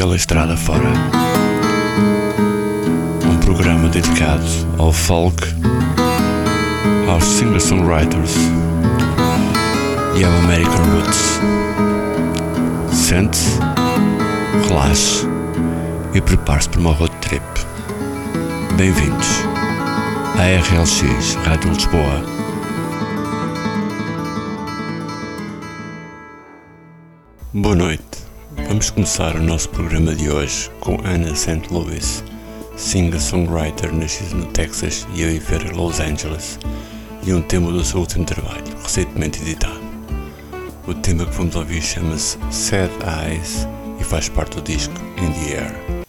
pela estrada fora. Um programa dedicado ao folk, aos singer-songwriters e ao American Roots. Sente-se, relaxe e prepare-se para uma road trip. Bem-vindos à RLX Rádio Lisboa. Boa noite. Vamos começar o nosso programa de hoje com Anna St. Louis, singer-songwriter nascida no Texas e a viver em Los Angeles, e um tema do seu último trabalho, recentemente editado. O tema que vamos ouvir chama-se Sad Eyes e faz parte do disco In the Air.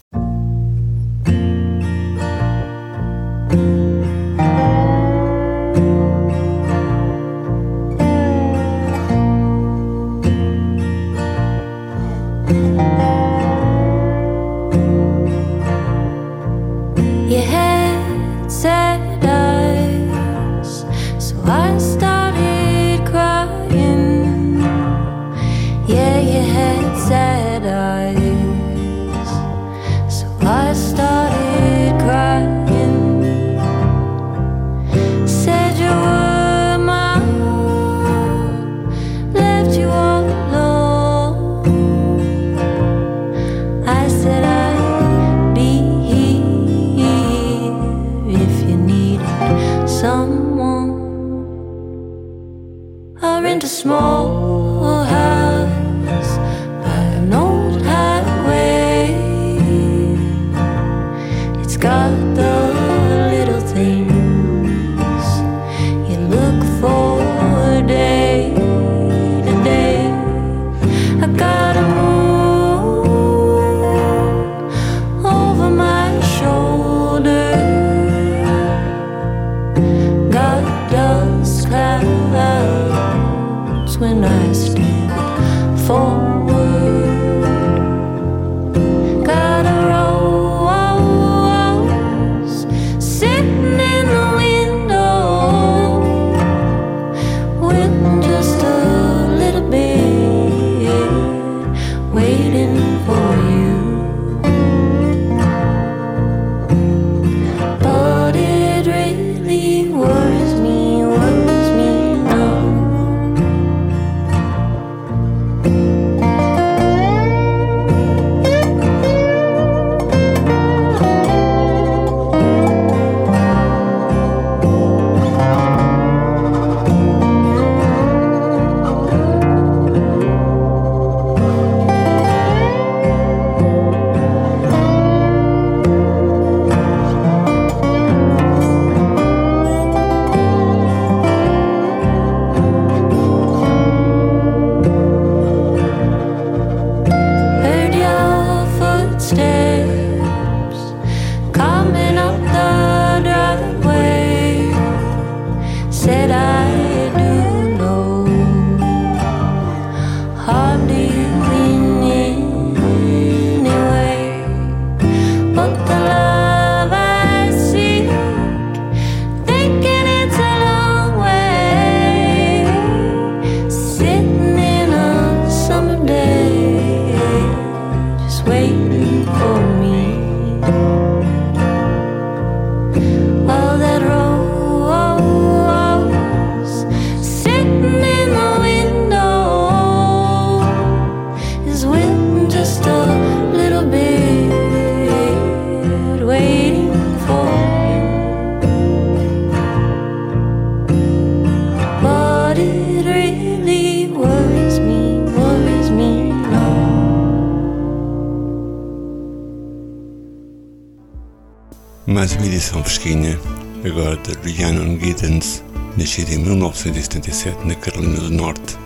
Edição fresquinha, agora de Rhiannon Giddens, nascida em 1977 na Carolina do Norte,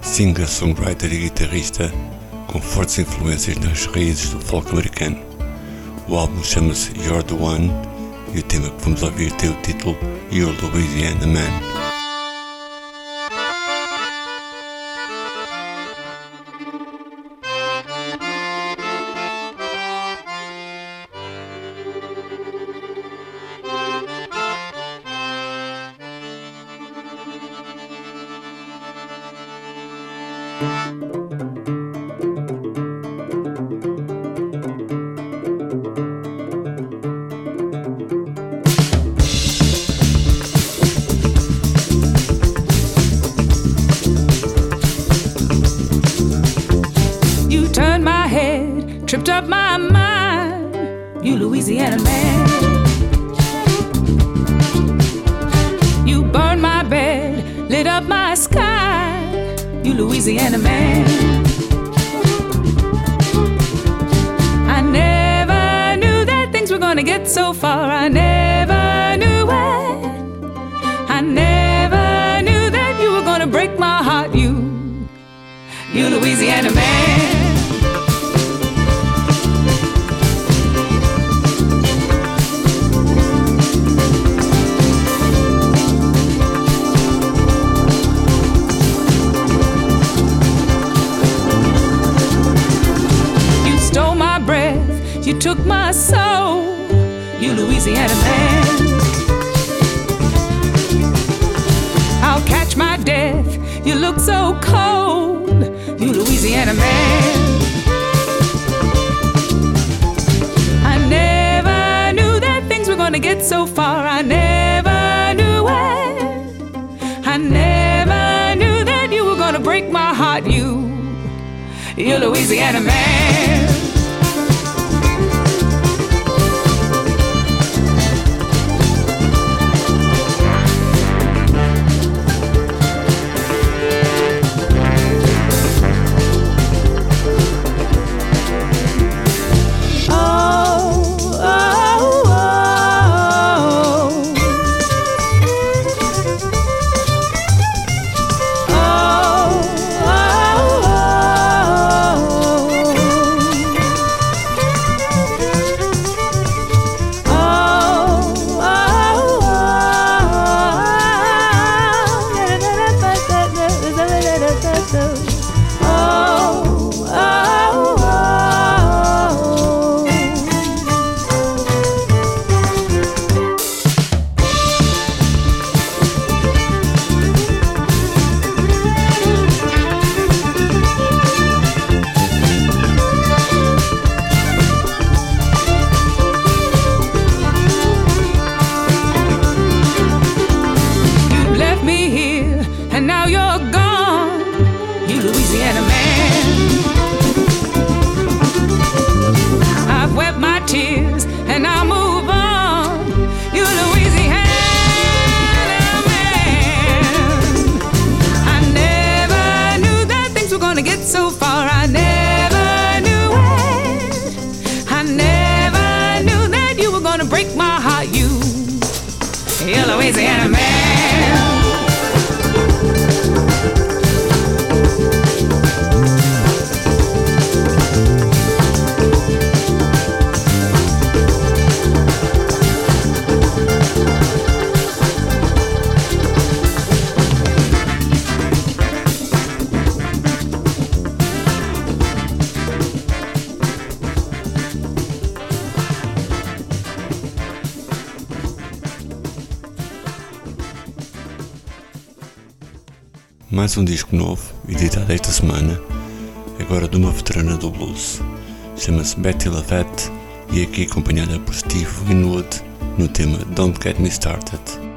singer, songwriter e guitarrista com fortes influências nas raízes do folk americano. O álbum chama-se You're the One e o tema que vamos ouvir tem o título You're Louisiana Man. you Louisiana man. You took my soul, you Louisiana man. I'll catch my death, you look so cold. Louisiana man. I never knew that things were gonna get so far. I never knew it. I never knew that you were gonna break my heart. You, you Louisiana man. mais um disco novo, editado esta semana, agora de uma veterana do blues. Chama-se Betty LaVette e é aqui acompanhada por Steve Winwood no tema Don't Get Me Started.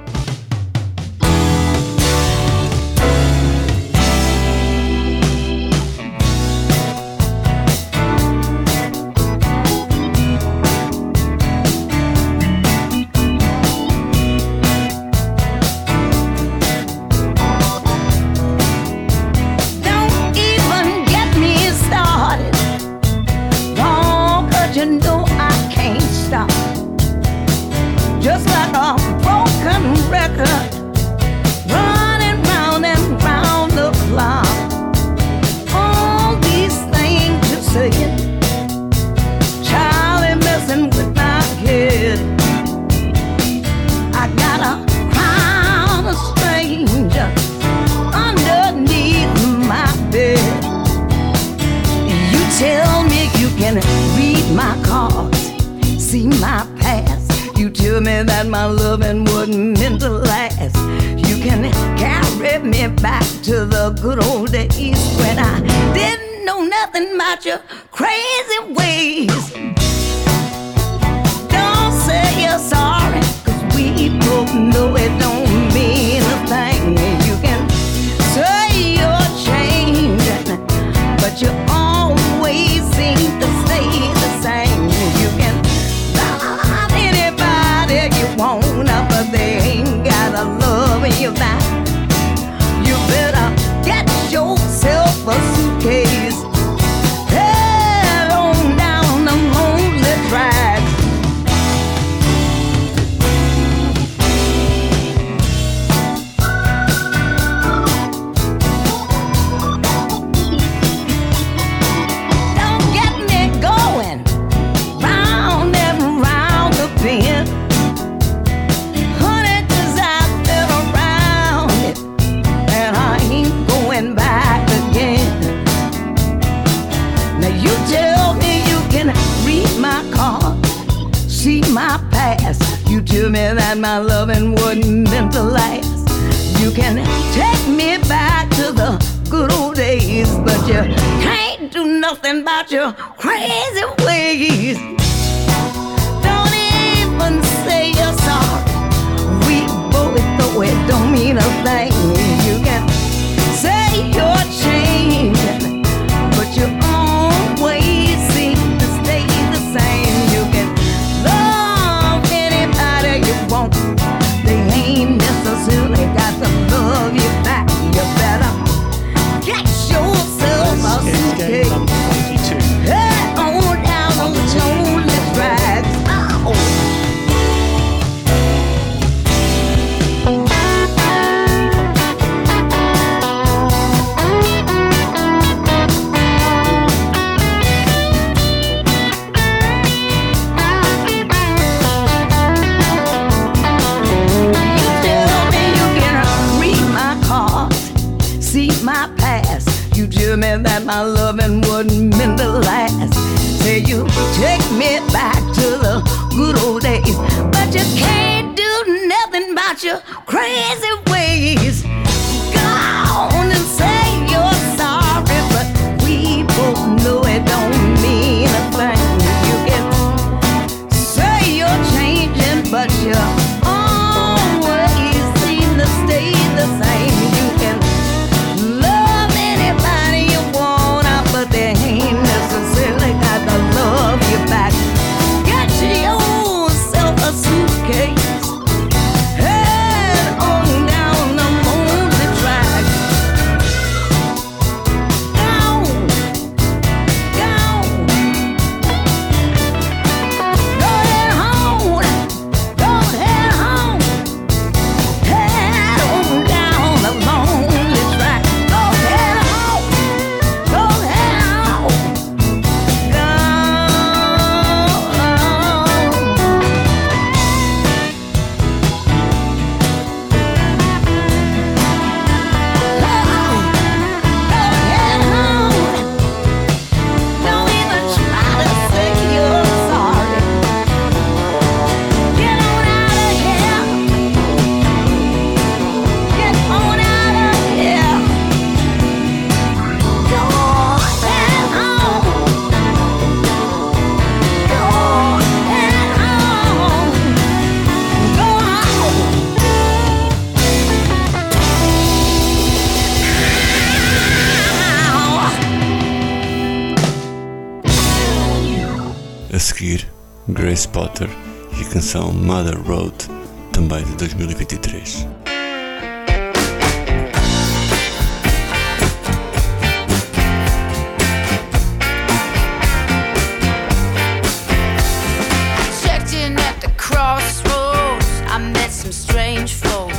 Strange folk.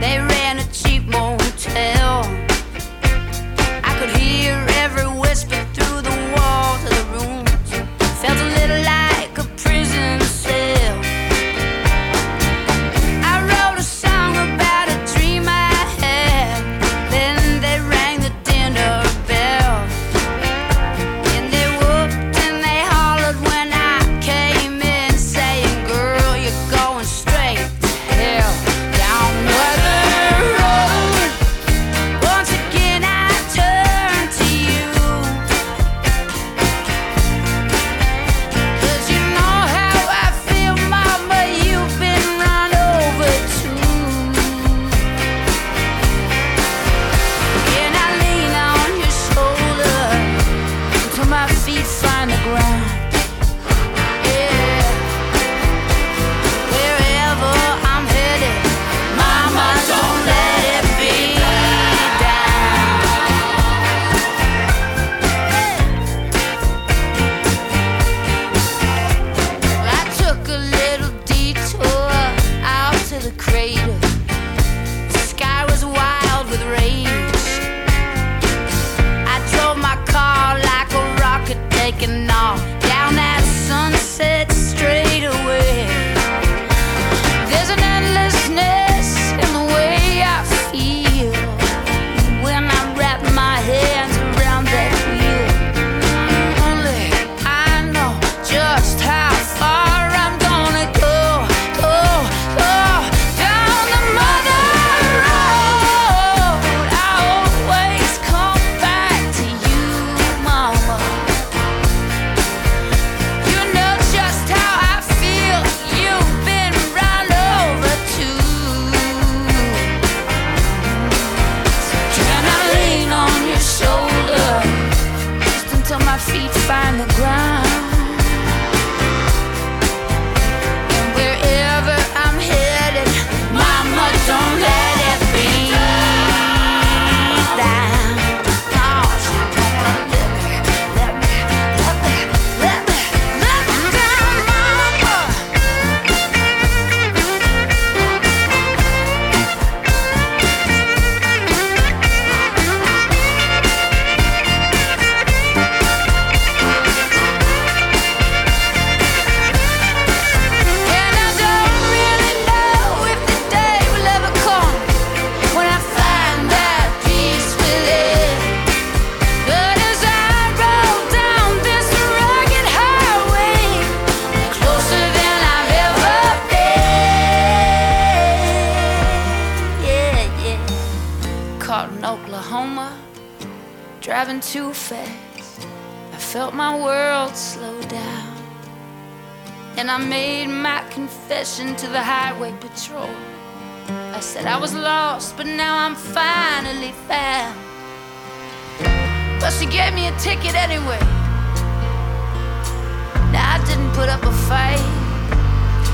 They ran a driving too fast. I felt my world slow down. And I made my confession to the highway patrol. I said I was lost, but now I'm finally found. But she gave me a ticket anyway. Now I didn't put up a fight.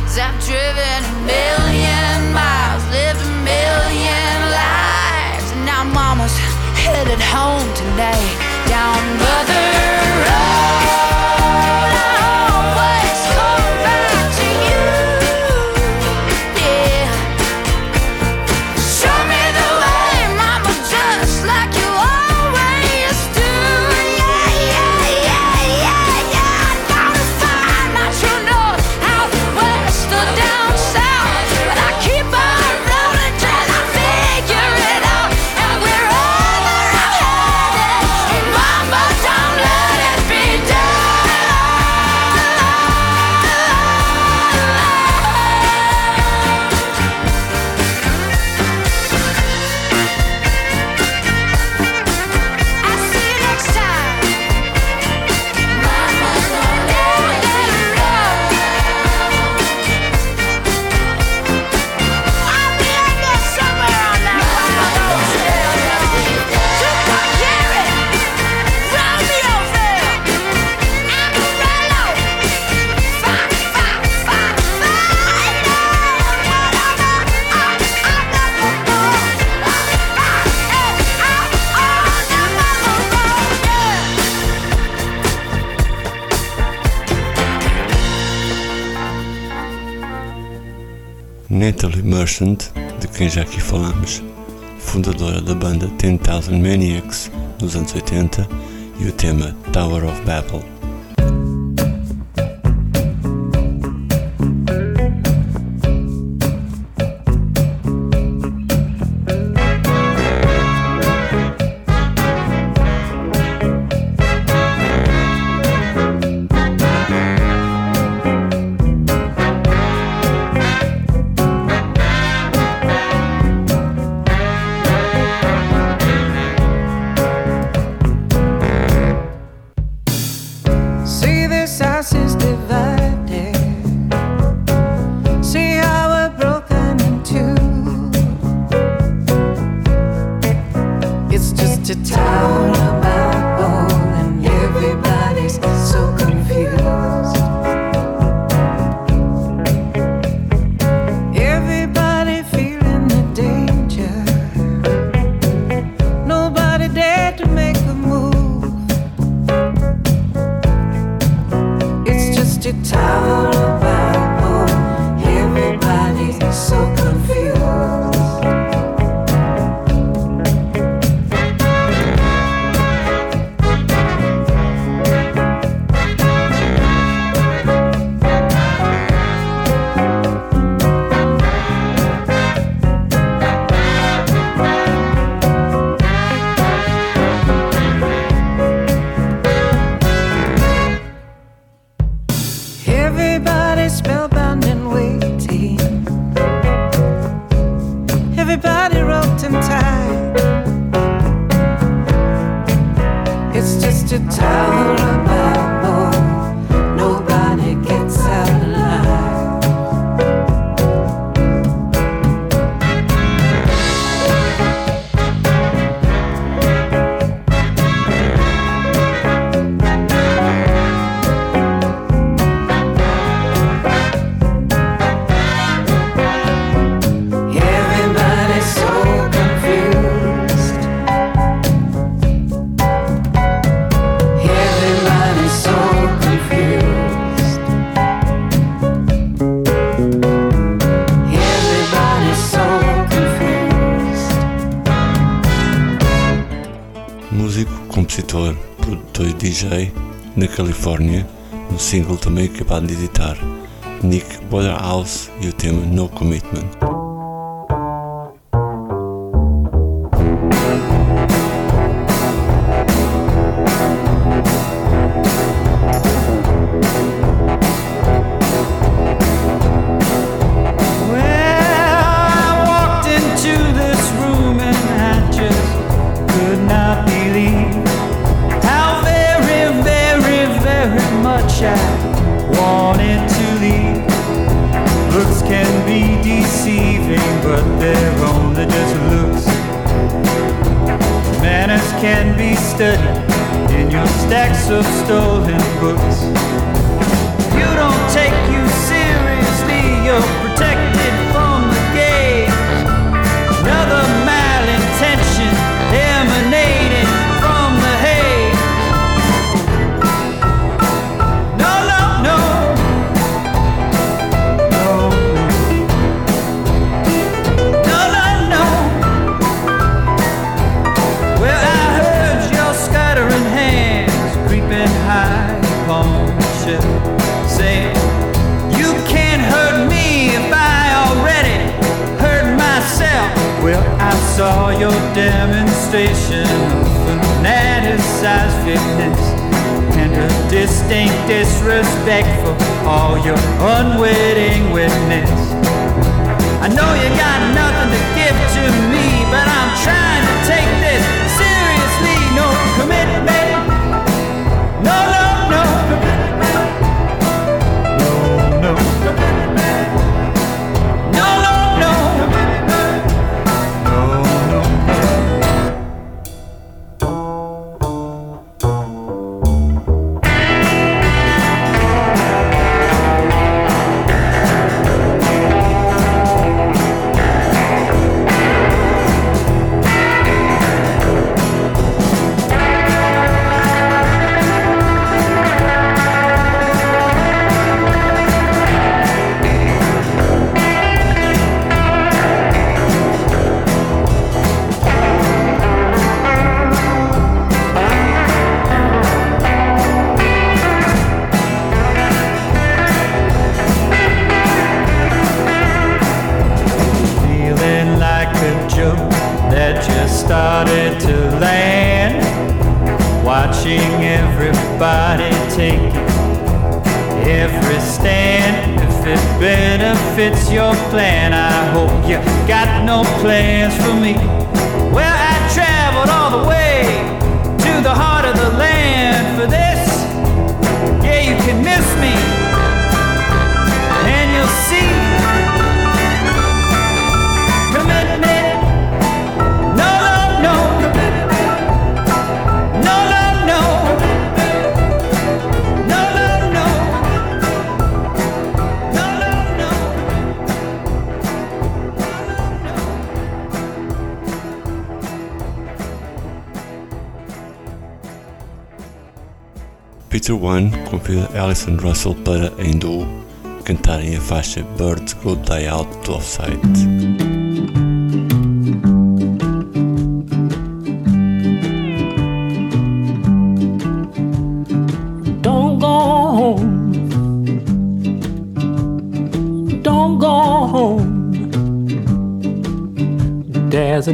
Cause I've driven a million miles, lived a million lives, and now I'm almost headed home tonight, down Mother. Merchant, de quem já aqui falamos, fundadora da banda 10,000 Maniacs nos anos 80, e o tema Tower of Babel.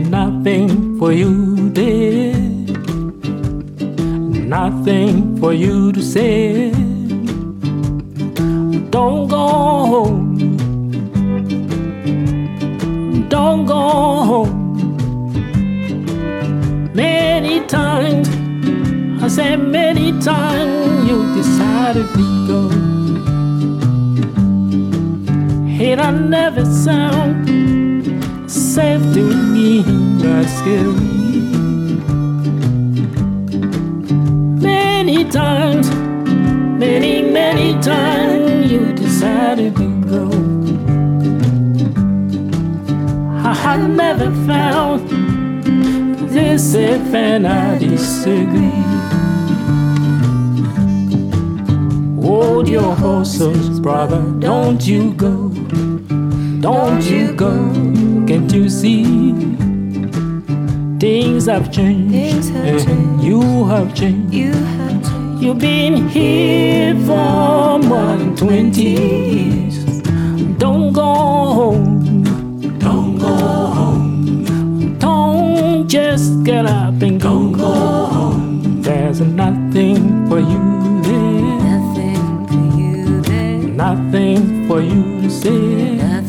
There's nothing for you there. Nothing for you to say. Don't go home. Don't go home. Many times I said many times you decided to go. Hate I never sound safe to me, scary. Many times, many, many times you decided to go. I had never found this if and I disagree. Hold your horses, brother, don't you go. Don't you go, can't you see? Things have changed, Things have and changed. you have changed. You have to. You've been here for more than 20 years. Don't go home. Don't go home. Don't just get up and go. Don't go home. There's nothing for you there. Nothing for you there. Nothing for you to say.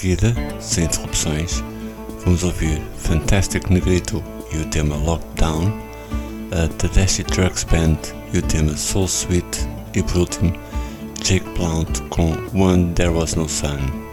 seguida, sem interrupções, vamos ouvir Fantastic Negrito e o tema Lockdown, a Tadashi Trucks Band e o tema Soul Sweet e por último Jake Blount com When There Was No Sun.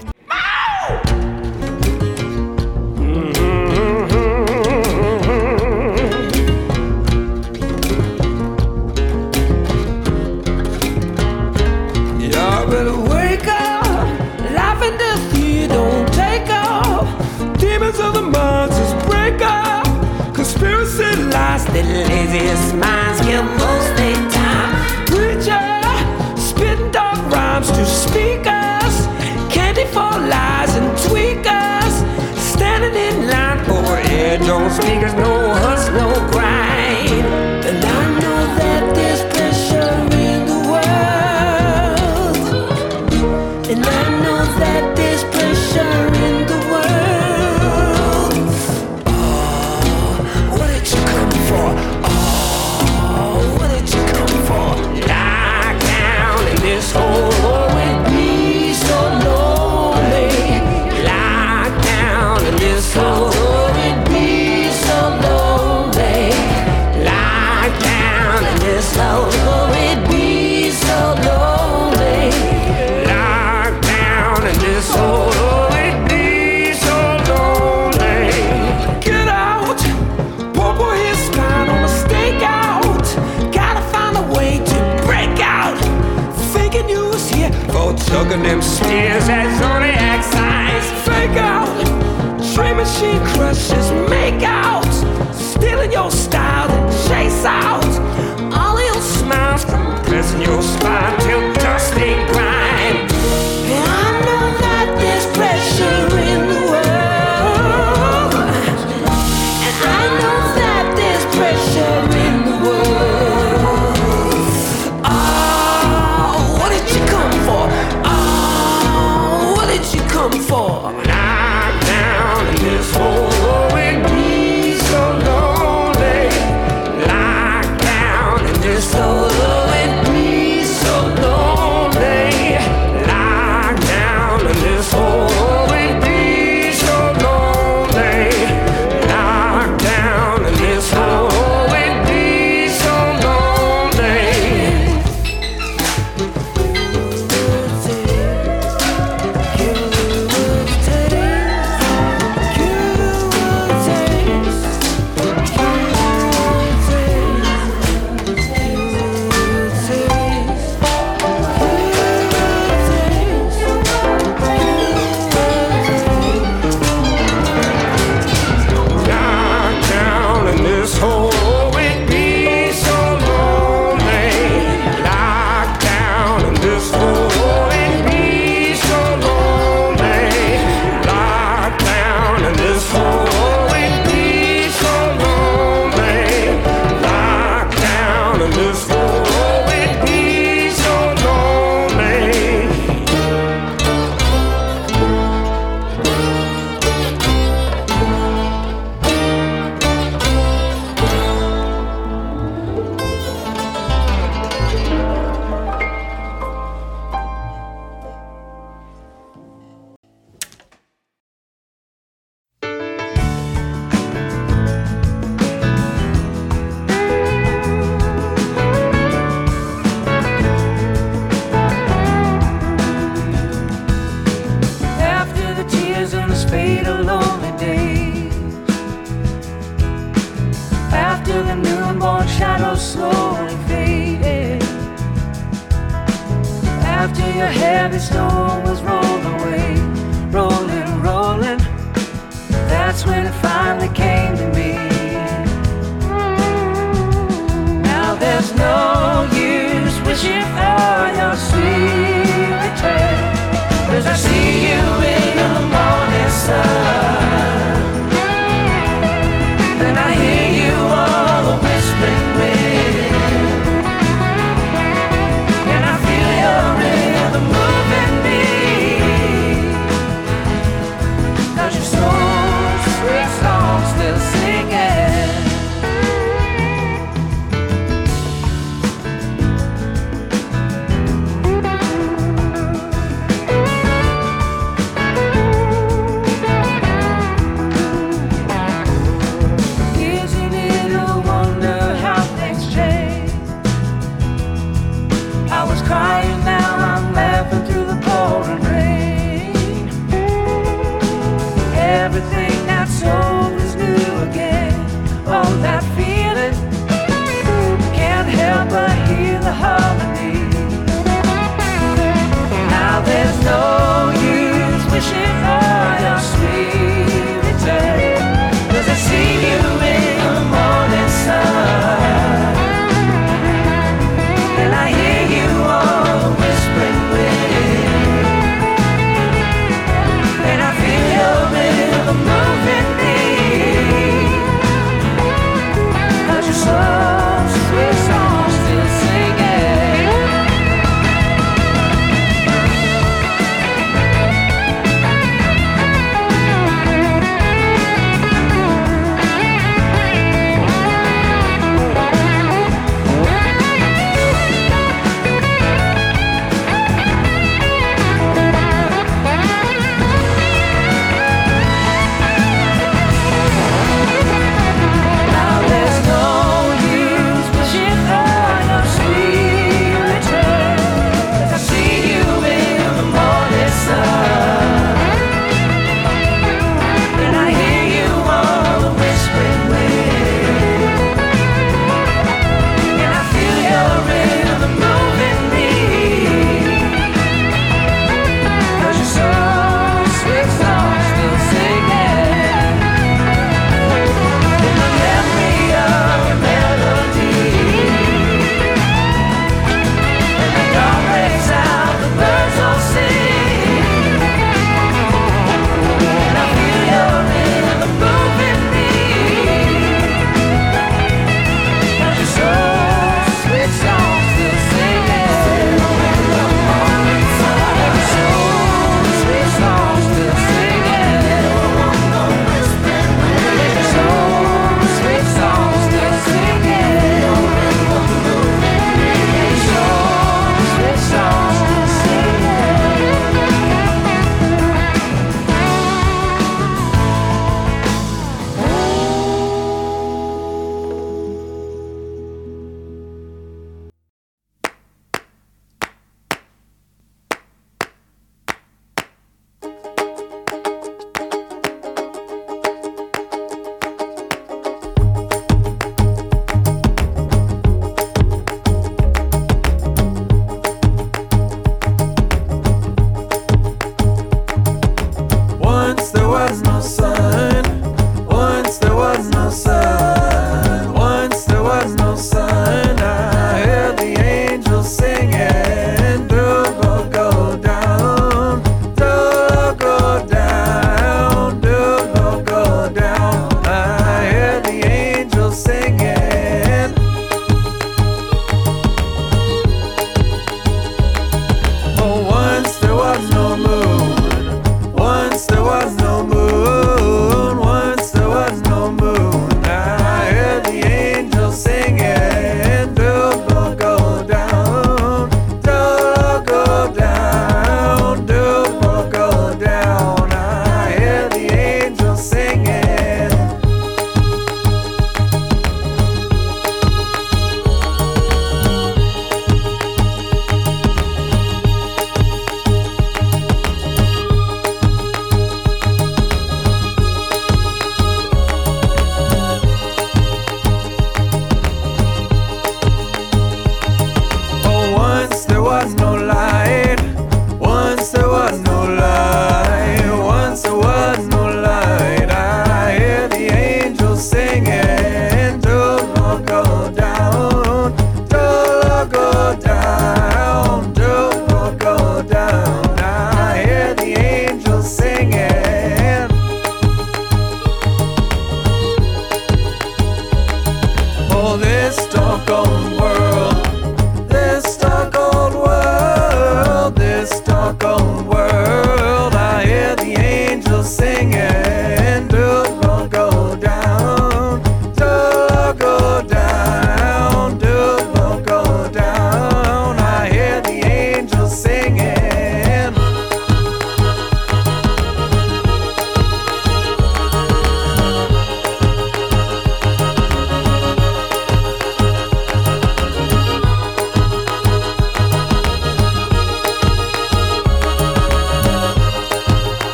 sing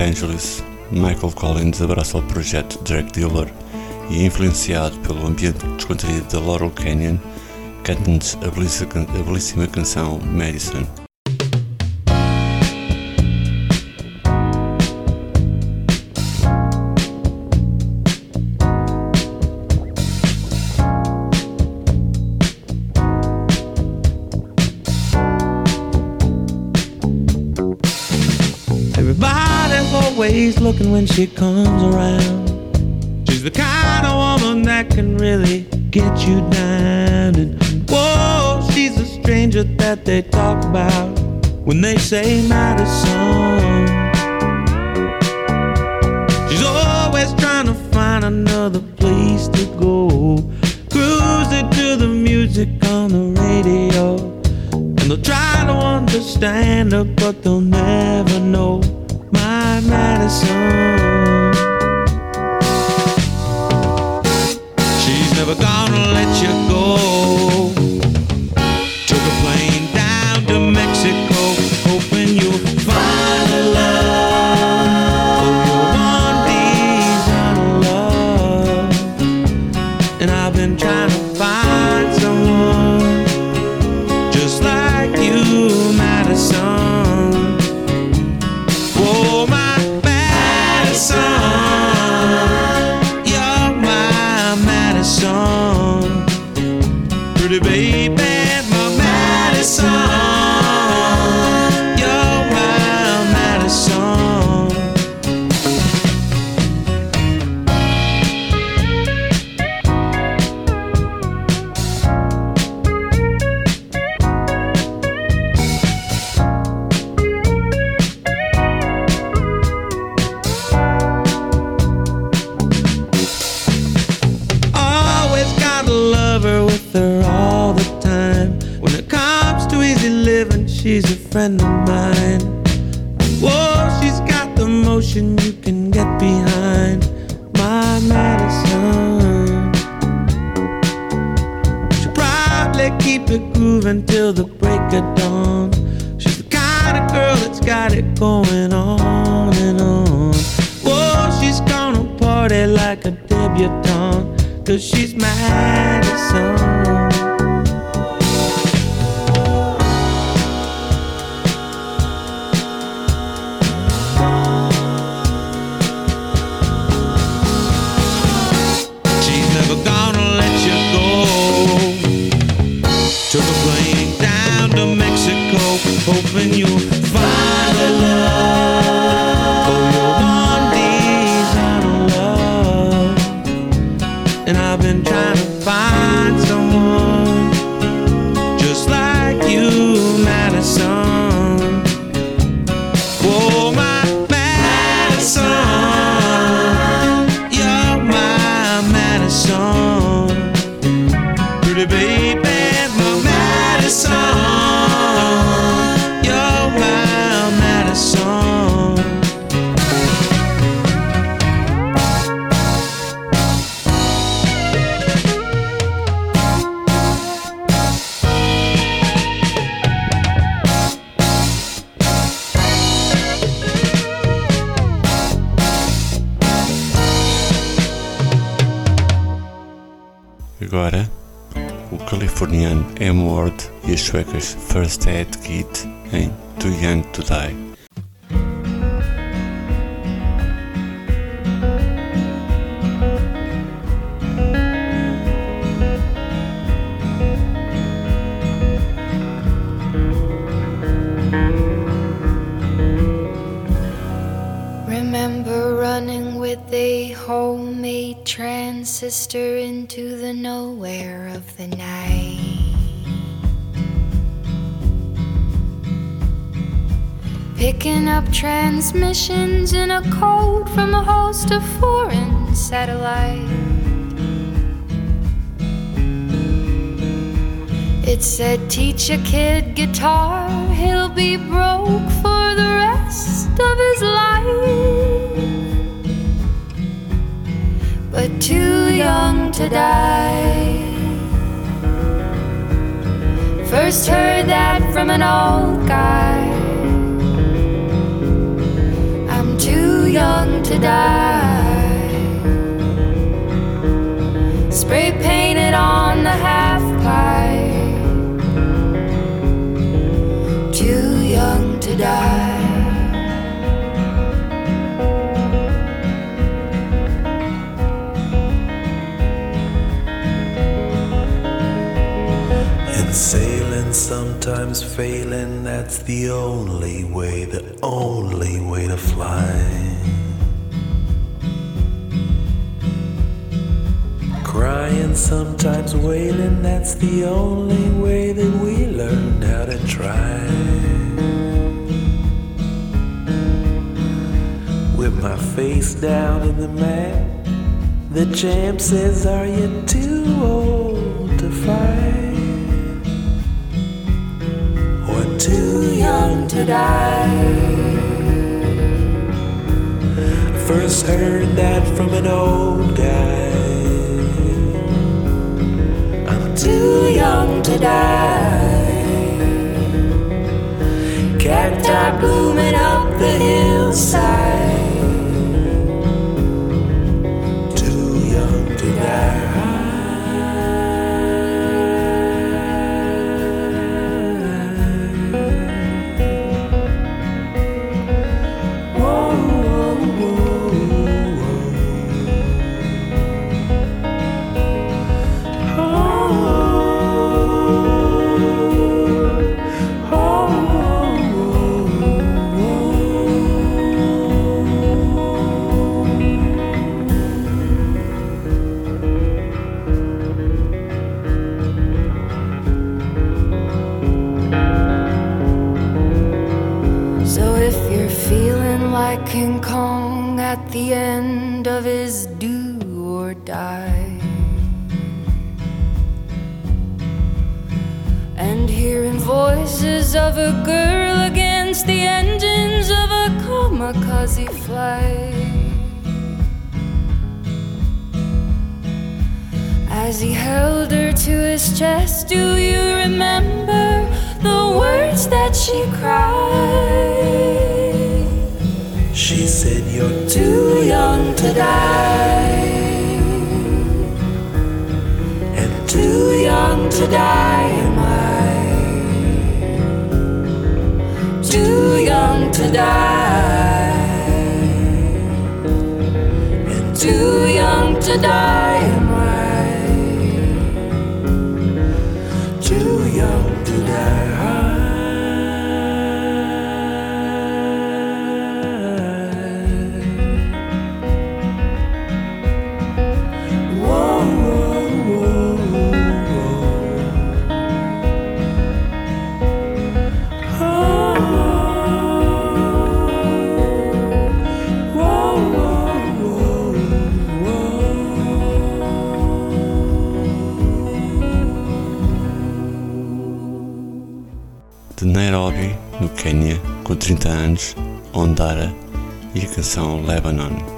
Angeles, Michael Collins abraça o projeto Drag Dealer e, influenciado pelo ambiente descontraído da Laurel Canyon, canta-nos a belíssima canção Madison. when she comes aware of the night. Picking up transmissions in a code from a host of foreign satellites. It said, Teach a kid guitar, he'll be broke for the rest of his life. Too young to die. First heard that from an old guy. I'm too young to die. Spray painted on the half pipe. Too young to die. Sailing, sometimes failing, that's the only way, the only way to fly. Crying, sometimes wailing, that's the only way that we learned how to try. With my face down in the mat, the champ says, Are you too old too young to die? First heard that from an old guy. I'm too young to die. Cacti blooming up the hillside. A girl against the engines of a kamikaze flight. As he held her to his chest, do you remember the words that she cried? She said, You're Too young to die, and too young to die Too young to die, and too young to die 30 anos, Ondara e a canção Lebanon.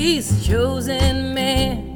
His chosen man.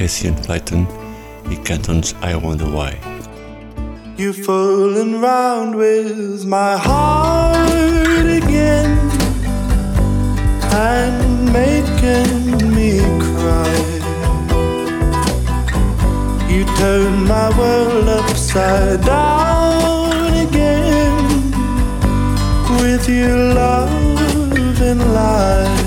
Cassian Clayton e cantam-nos I Wonder Why. You fooling round with my heart again and making me cry. You turn my world upside down again with your love and lies.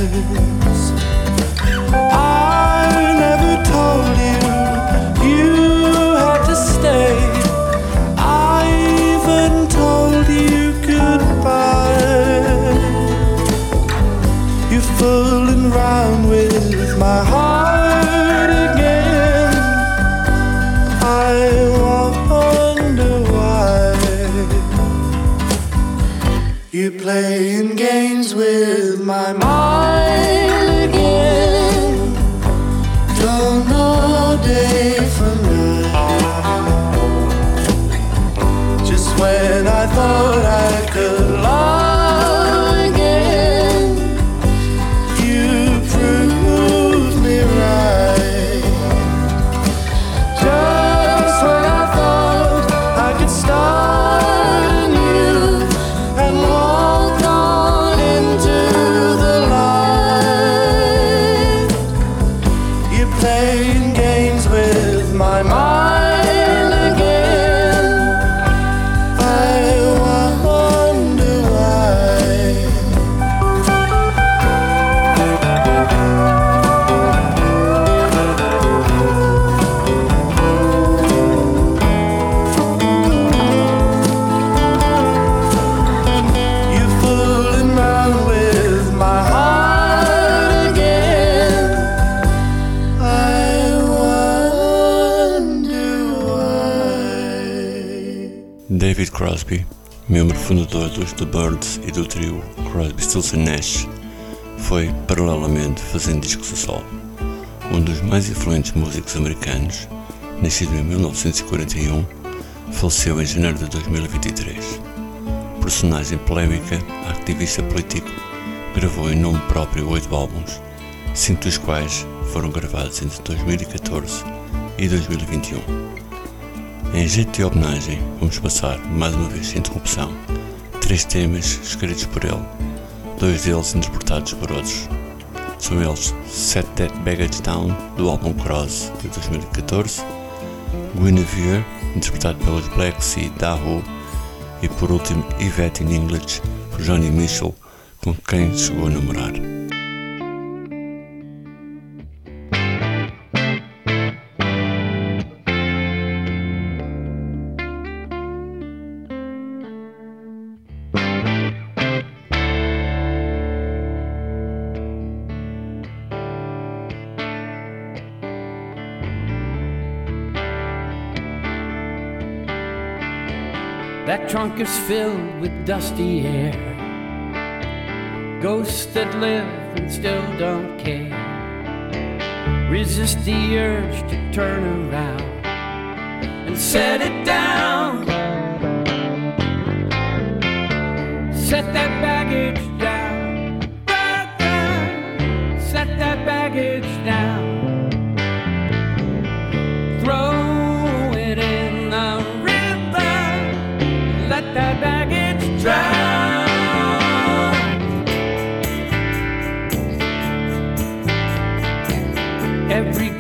When I thought I could love fundador dos The Birds e do trio Crosby, Stills Nash, foi, paralelamente, fazendo discos a solo. Um dos mais influentes músicos americanos, nascido em 1941, faleceu em janeiro de 2023. Personagem polémica, ativista político, gravou em nome próprio oito álbuns, cinco dos quais foram gravados entre 2014 e 2021. Em jeito de homenagem, vamos passar, mais uma vez sem interrupção, três temas escritos por ele, dois deles interpretados por outros. São eles Set That Baggage Down, do álbum Cross, de 2014, Guinevere, interpretado pelos Black Sea Daho, e por último Yvette in English, por Johnny Mitchell, com quem chegou a namorar. bunkers filled with dusty air. Ghosts that live and still don't care. Resist the urge to turn around and set it down. Set that baggage down. Set that baggage down. every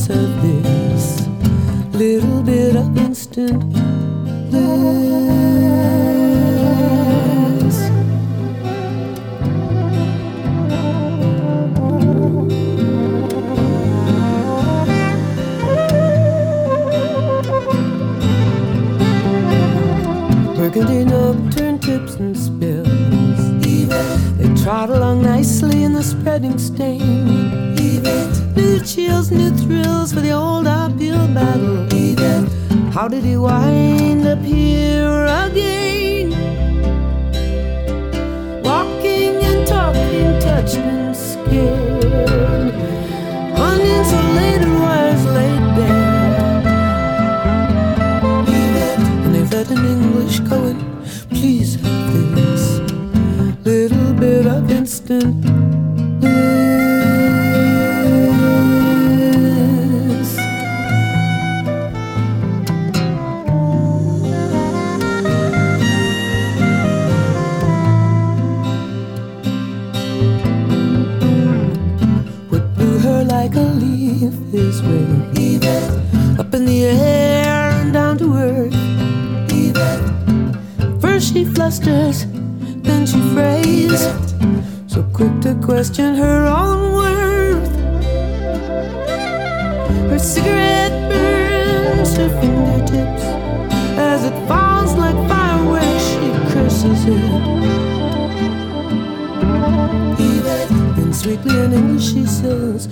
piece of this little bit of instant bliss. Working up, nocturne tips and spills, they trot along nicely in the spreading stain. New thrills for the old uphill battle. How did he wind up here again? fingertips as it falls like fireworks. She curses it. Even and sweetly in English she says.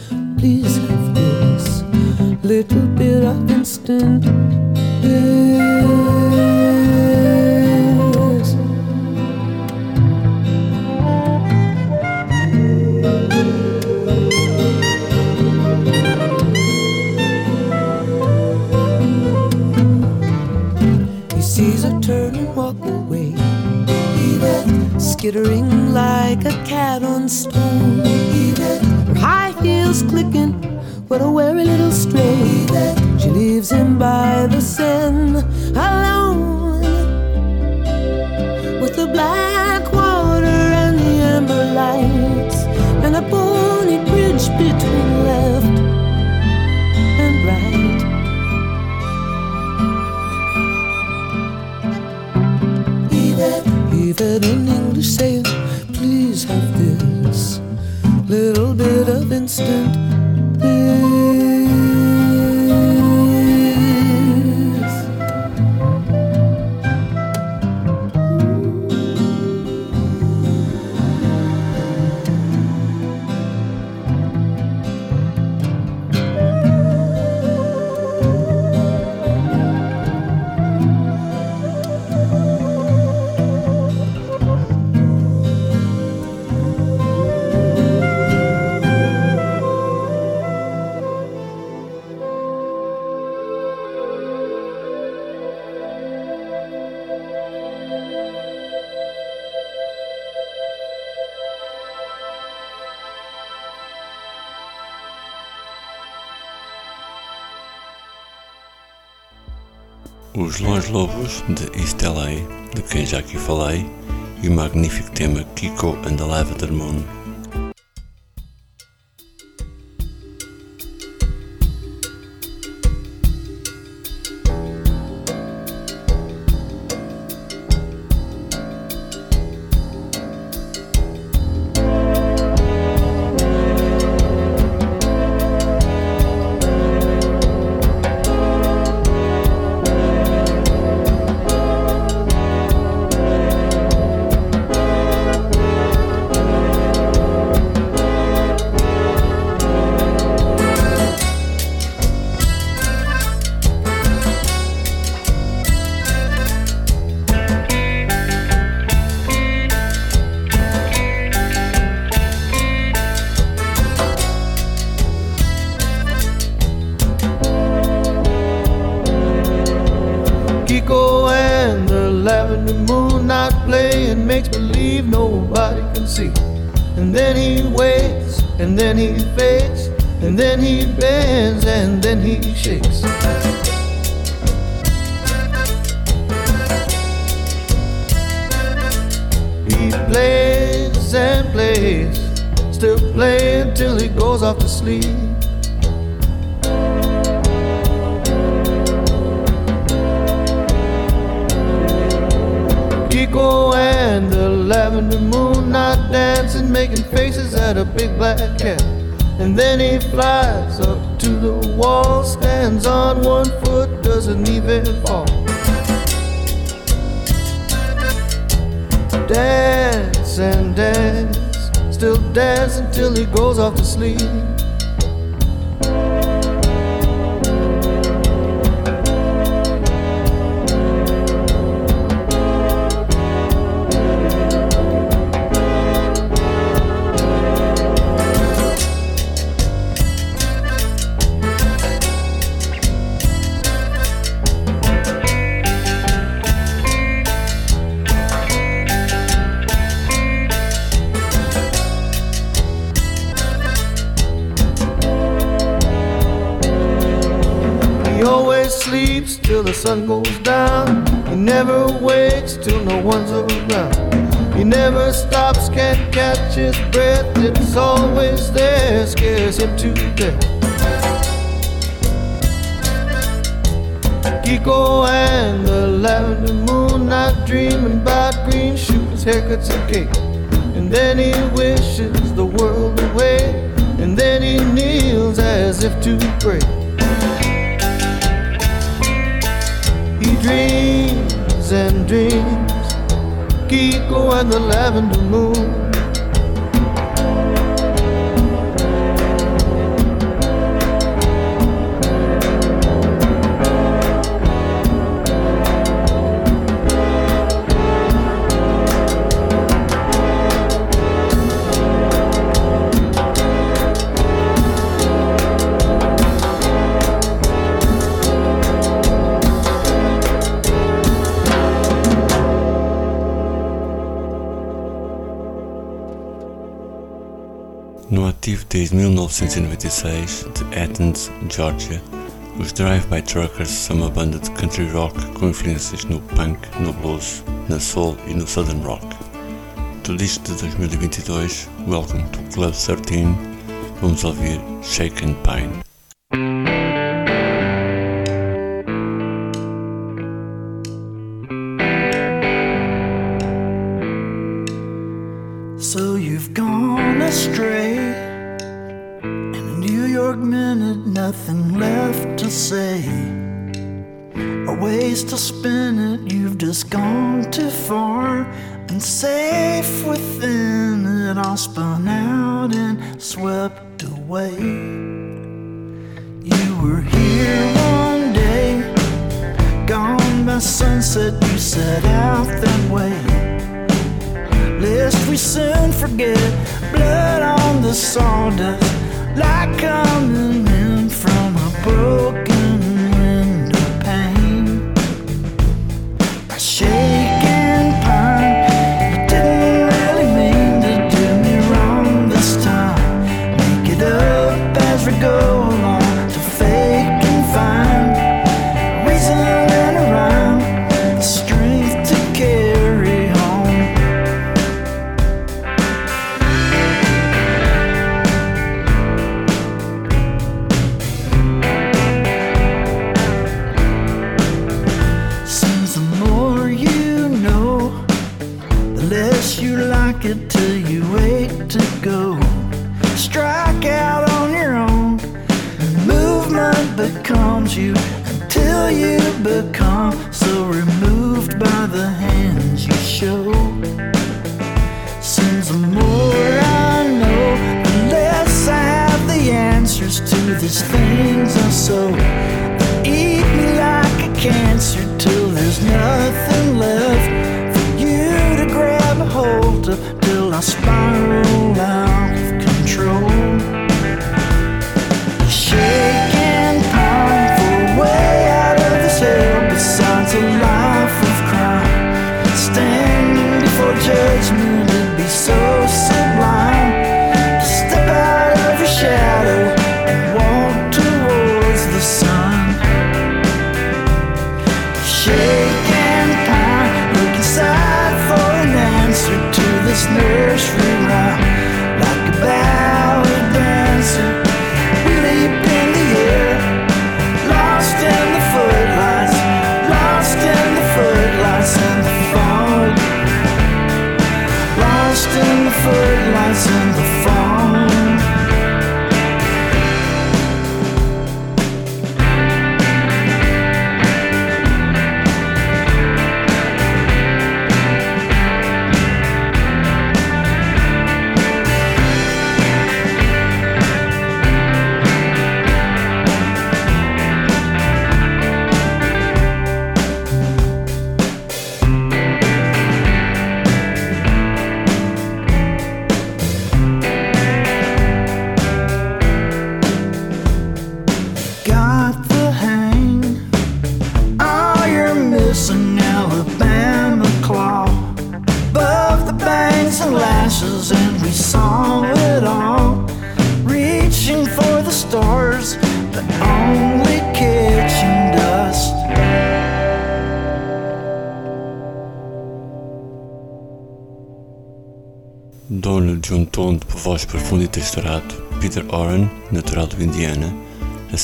Os Los Lobos de East LA, de quem já aqui falei, e o magnífico tema Kiko and the Lavender Moon. Sun goes down. He never wakes till no one's around. He never stops, can't catch his breath. It's always there, scares him to death. Kiko and the lavender moon, not dreaming about green shoes, haircuts, and cake. And then he wishes the world away, and then he kneels as if to pray. Dreams and dreams, Kiko and the lavender moon. Desde 1996 de Athens, Georgia, os Drive-By Truckers são uma banda de country rock com influências no punk, no blues, na soul e no southern rock. Do disco de 2022, Welcome to Club 13, vamos ouvir Shaken Pine.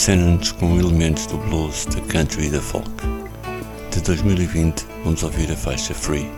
Sennons com elementos do blues, da country e da folk. De 2020, vamos ouvir a faixa Free.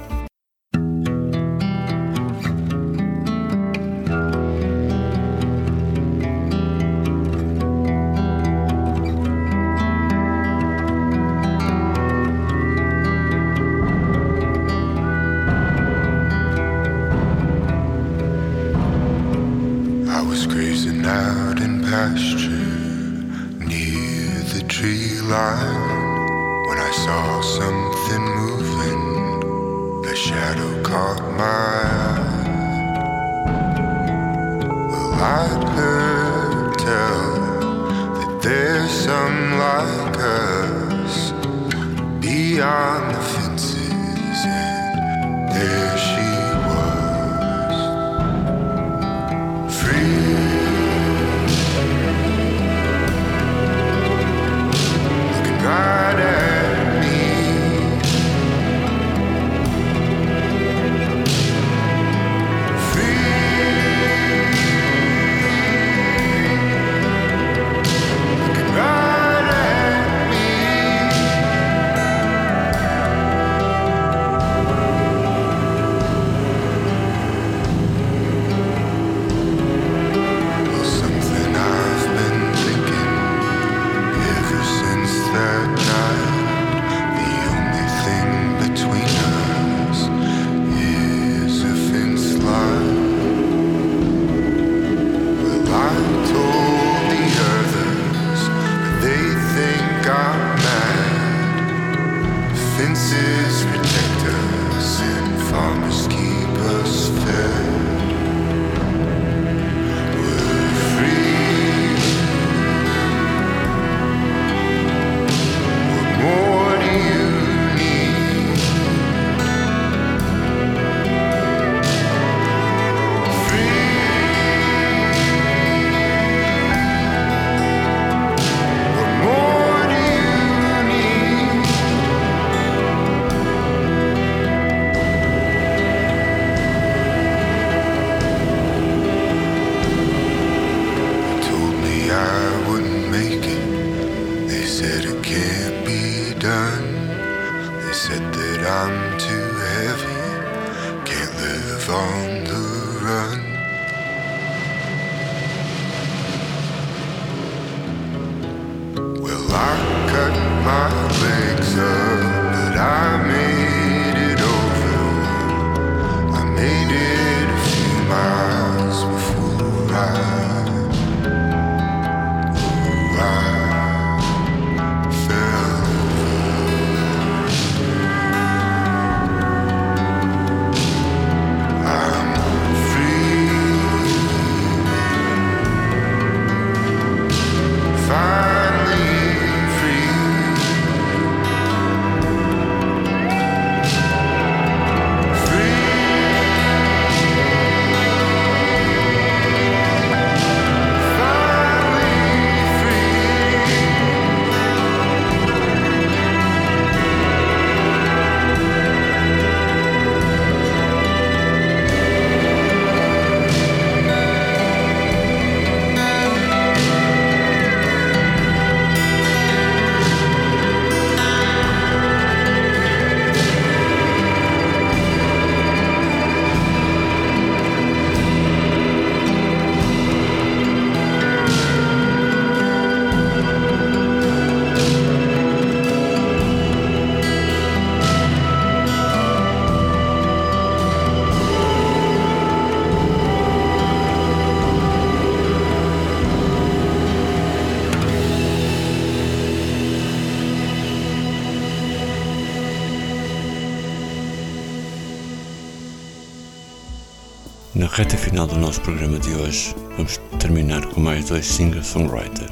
Reta final do nosso programa de hoje, vamos terminar com mais dois singer-songwriter.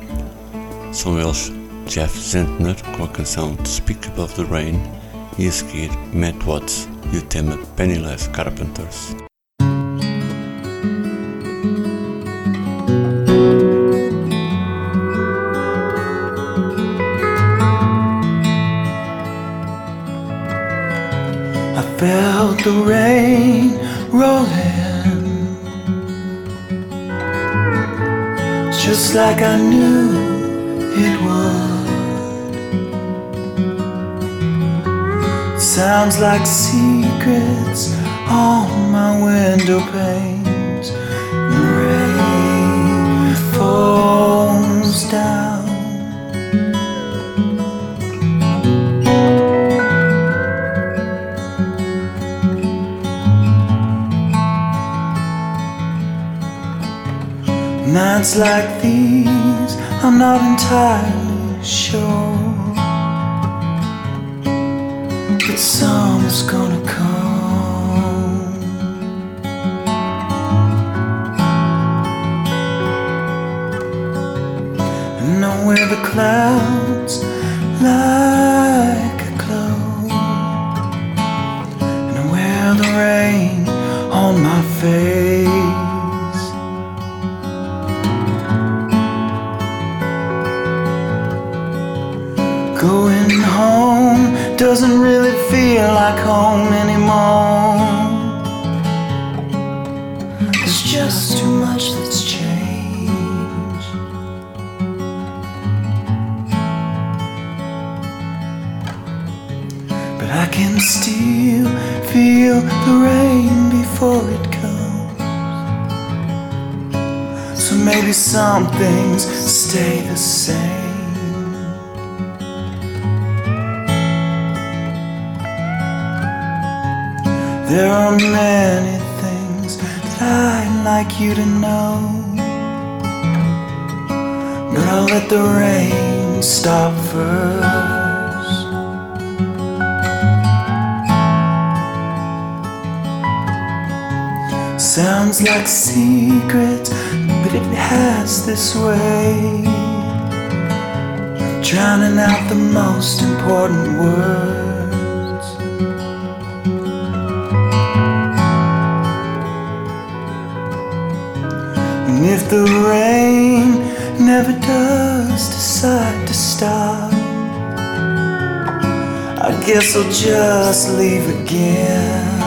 São eles Jeff Zentner com a canção To Speak Above the Rain e a seguir Matt Watts e o tema Penniless Carpenters. The rain falls down. Nights like these, I'm not entirely home doesn't really feel like home anymore. There's just too much that's changed. But I can still feel the rain before it comes. So maybe some things stay the same. There are many things that I'd like you to know. But I'll let the rain stop first. Sounds like secrets, but it has this way drowning out the most important words. If the rain never does decide to stop, I guess I'll just leave again.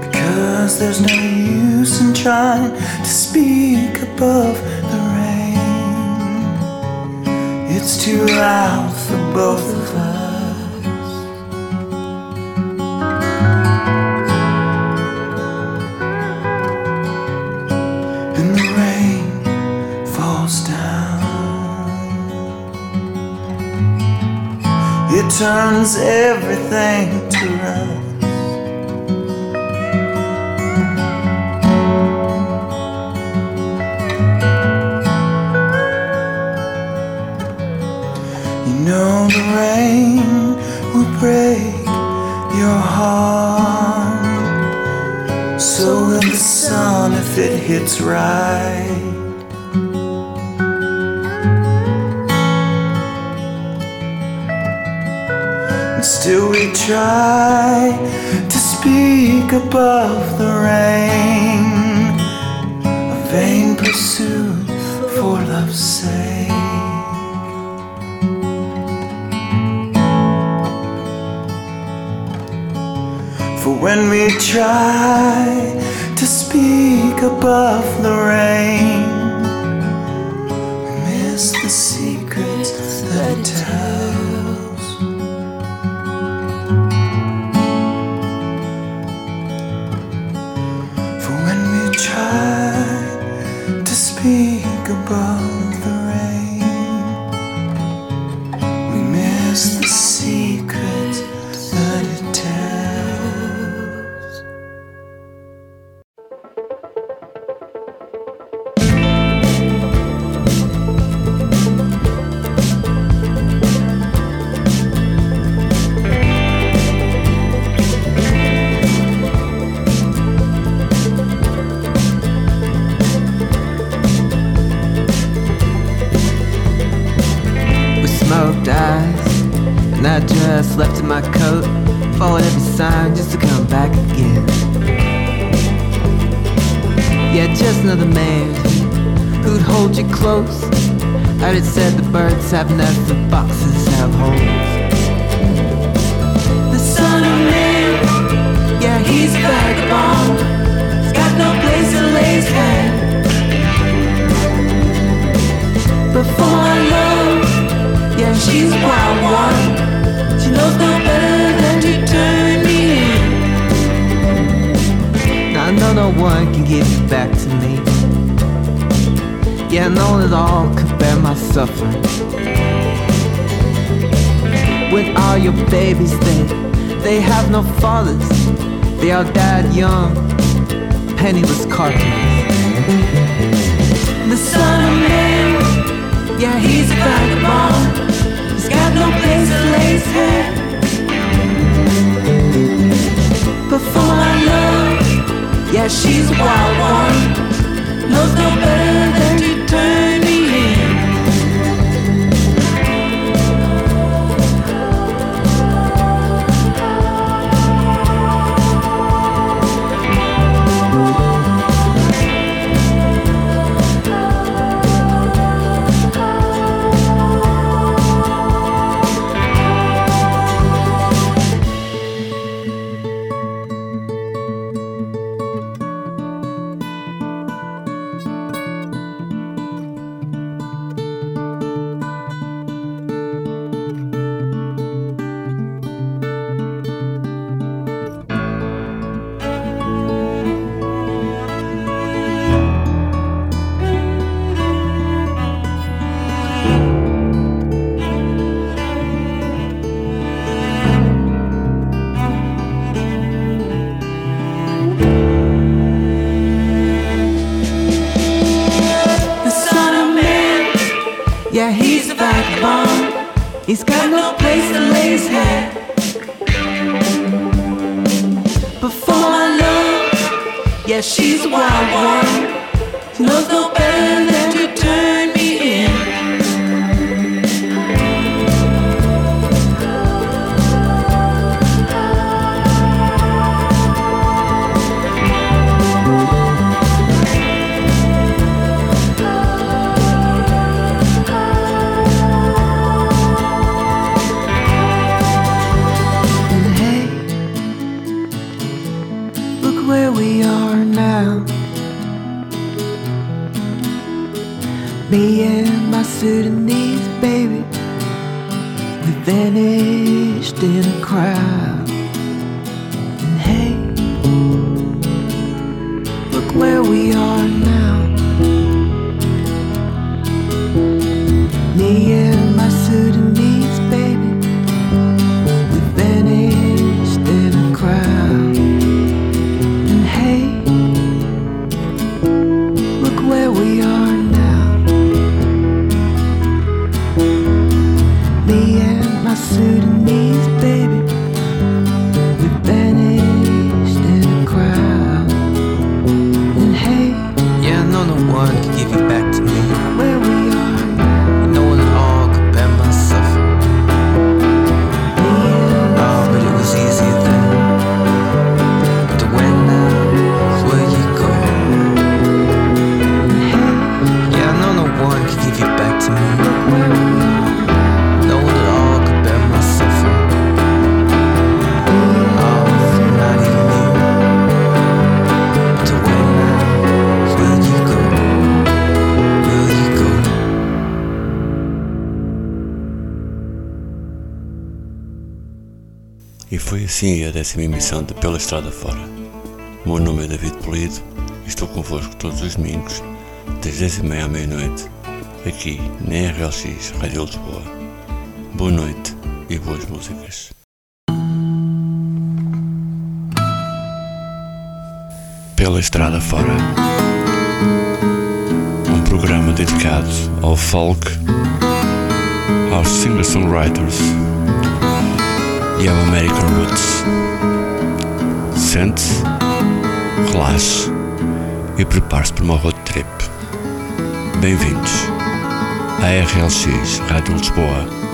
Because there's no use in trying to speak above the rain. It's too loud for both turns everything to rust. You know the rain will break your heart, so will the sun if it hits right. do we try to speak above the rain? A vain pursuit for love's sake. For when we try to speak above the rain Yeah, he's a vagabond. He's got no place to lay his head. But for my love, yeah, she's a wild one. She knows no better décima emissão de Pela Estrada Fora. O meu nome é David Polido e estou convosco todos os domingos, das 10h30 à meia-noite, aqui na RLX Rádio Lisboa. Boa noite e boas músicas. Pela Estrada Fora. Um programa dedicado ao folk, aos singer-songwriters e ao American Roots. Sente-se, relaxe e prepare-se para uma road trip. Bem-vindos à RLX Rádio Lisboa